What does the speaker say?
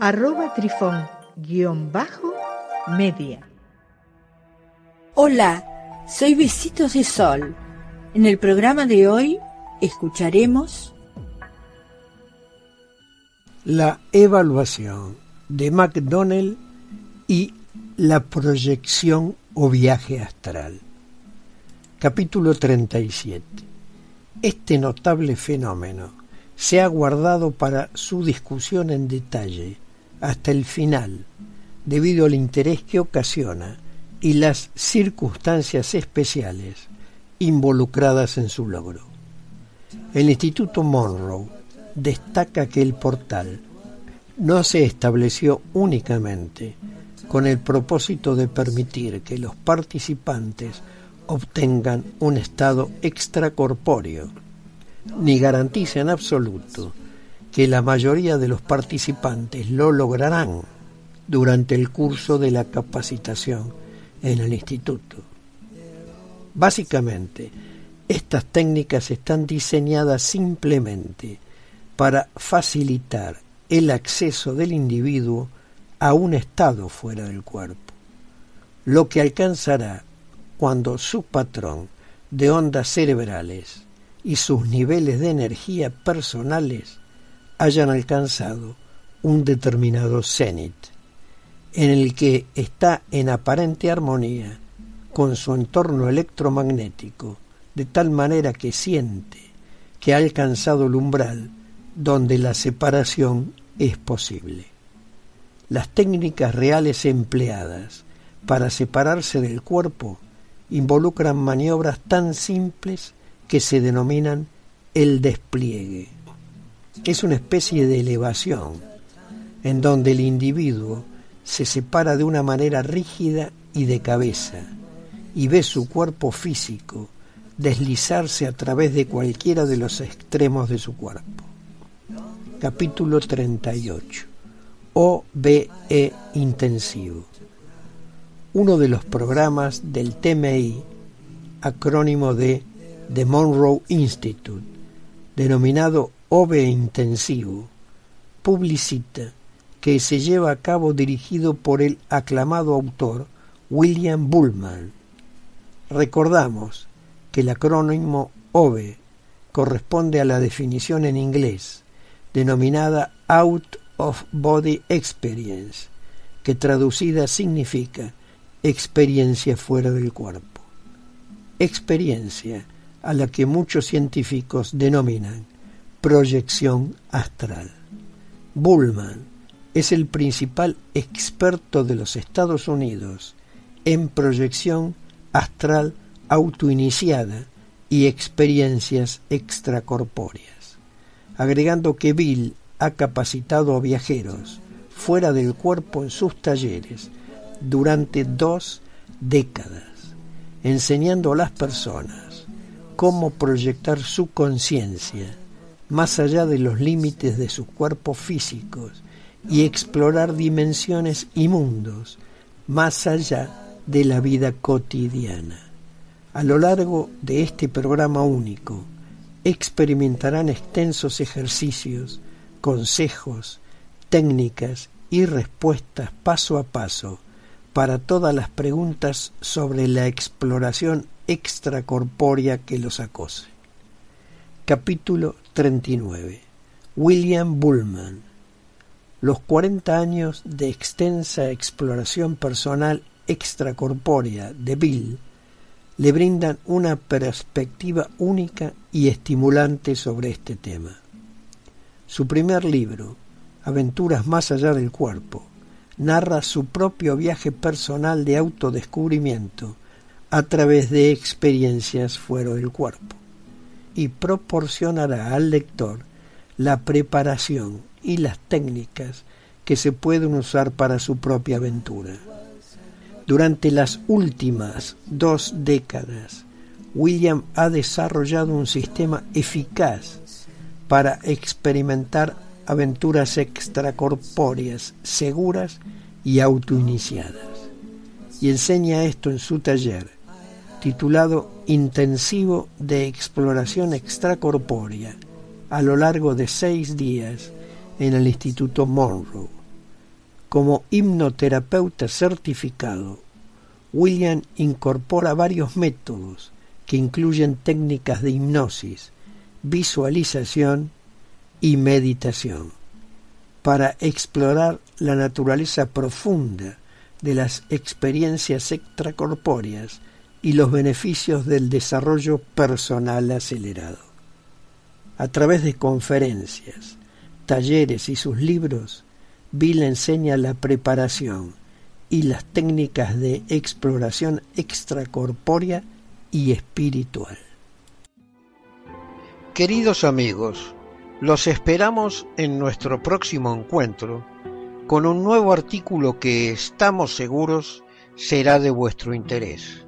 arroba trifón guion bajo media. Hola, soy Besitos de Sol. En el programa de hoy escucharemos la evaluación de McDonnell y la proyección o viaje astral. Capítulo 37. Este notable fenómeno se ha guardado para su discusión en detalle hasta el final, debido al interés que ocasiona y las circunstancias especiales involucradas en su logro. El Instituto Monroe destaca que el portal no se estableció únicamente con el propósito de permitir que los participantes obtengan un estado extracorpóreo, ni garantiza en absoluto que la mayoría de los participantes lo lograrán durante el curso de la capacitación en el instituto. Básicamente, estas técnicas están diseñadas simplemente para facilitar el acceso del individuo a un estado fuera del cuerpo, lo que alcanzará cuando su patrón de ondas cerebrales y sus niveles de energía personales hayan alcanzado un determinado cenit, en el que está en aparente armonía con su entorno electromagnético, de tal manera que siente que ha alcanzado el umbral donde la separación es posible. Las técnicas reales empleadas para separarse del cuerpo involucran maniobras tan simples que se denominan el despliegue es una especie de elevación en donde el individuo se separa de una manera rígida y de cabeza y ve su cuerpo físico deslizarse a través de cualquiera de los extremos de su cuerpo. Capítulo 38. OBE Intensivo. Uno de los programas del TMI, acrónimo de The Monroe Institute, denominado OVE Intensivo, publicita que se lleva a cabo dirigido por el aclamado autor William Bullman. Recordamos que el acrónimo OVE corresponde a la definición en inglés denominada Out of Body Experience, que traducida significa experiencia fuera del cuerpo. Experiencia a la que muchos científicos denominan proyección astral. Bullman es el principal experto de los Estados Unidos en proyección astral autoiniciada y experiencias extracorpóreas, agregando que Bill ha capacitado a viajeros fuera del cuerpo en sus talleres durante dos décadas, enseñando a las personas cómo proyectar su conciencia más allá de los límites de sus cuerpos físicos y explorar dimensiones y mundos más allá de la vida cotidiana. A lo largo de este programa único experimentarán extensos ejercicios, consejos, técnicas y respuestas paso a paso para todas las preguntas sobre la exploración extracorpórea que los acose. Capítulo 39. William Bullman. Los 40 años de extensa exploración personal extracorpórea de Bill le brindan una perspectiva única y estimulante sobre este tema. Su primer libro, Aventuras más allá del cuerpo, narra su propio viaje personal de autodescubrimiento a través de experiencias fuera del cuerpo y proporcionará al lector la preparación y las técnicas que se pueden usar para su propia aventura. Durante las últimas dos décadas, William ha desarrollado un sistema eficaz para experimentar aventuras extracorpóreas seguras y autoiniciadas. Y enseña esto en su taller, titulado Intensivo de Exploración Extracorpórea, a lo largo de seis días en el Instituto Monroe. Como hipnoterapeuta certificado, William incorpora varios métodos que incluyen técnicas de hipnosis, visualización y meditación para explorar la naturaleza profunda de las experiencias extracorpóreas y los beneficios del desarrollo personal acelerado. A través de conferencias, talleres y sus libros, Bill enseña la preparación y las técnicas de exploración extracorpórea y espiritual. Queridos amigos, los esperamos en nuestro próximo encuentro con un nuevo artículo que estamos seguros será de vuestro interés.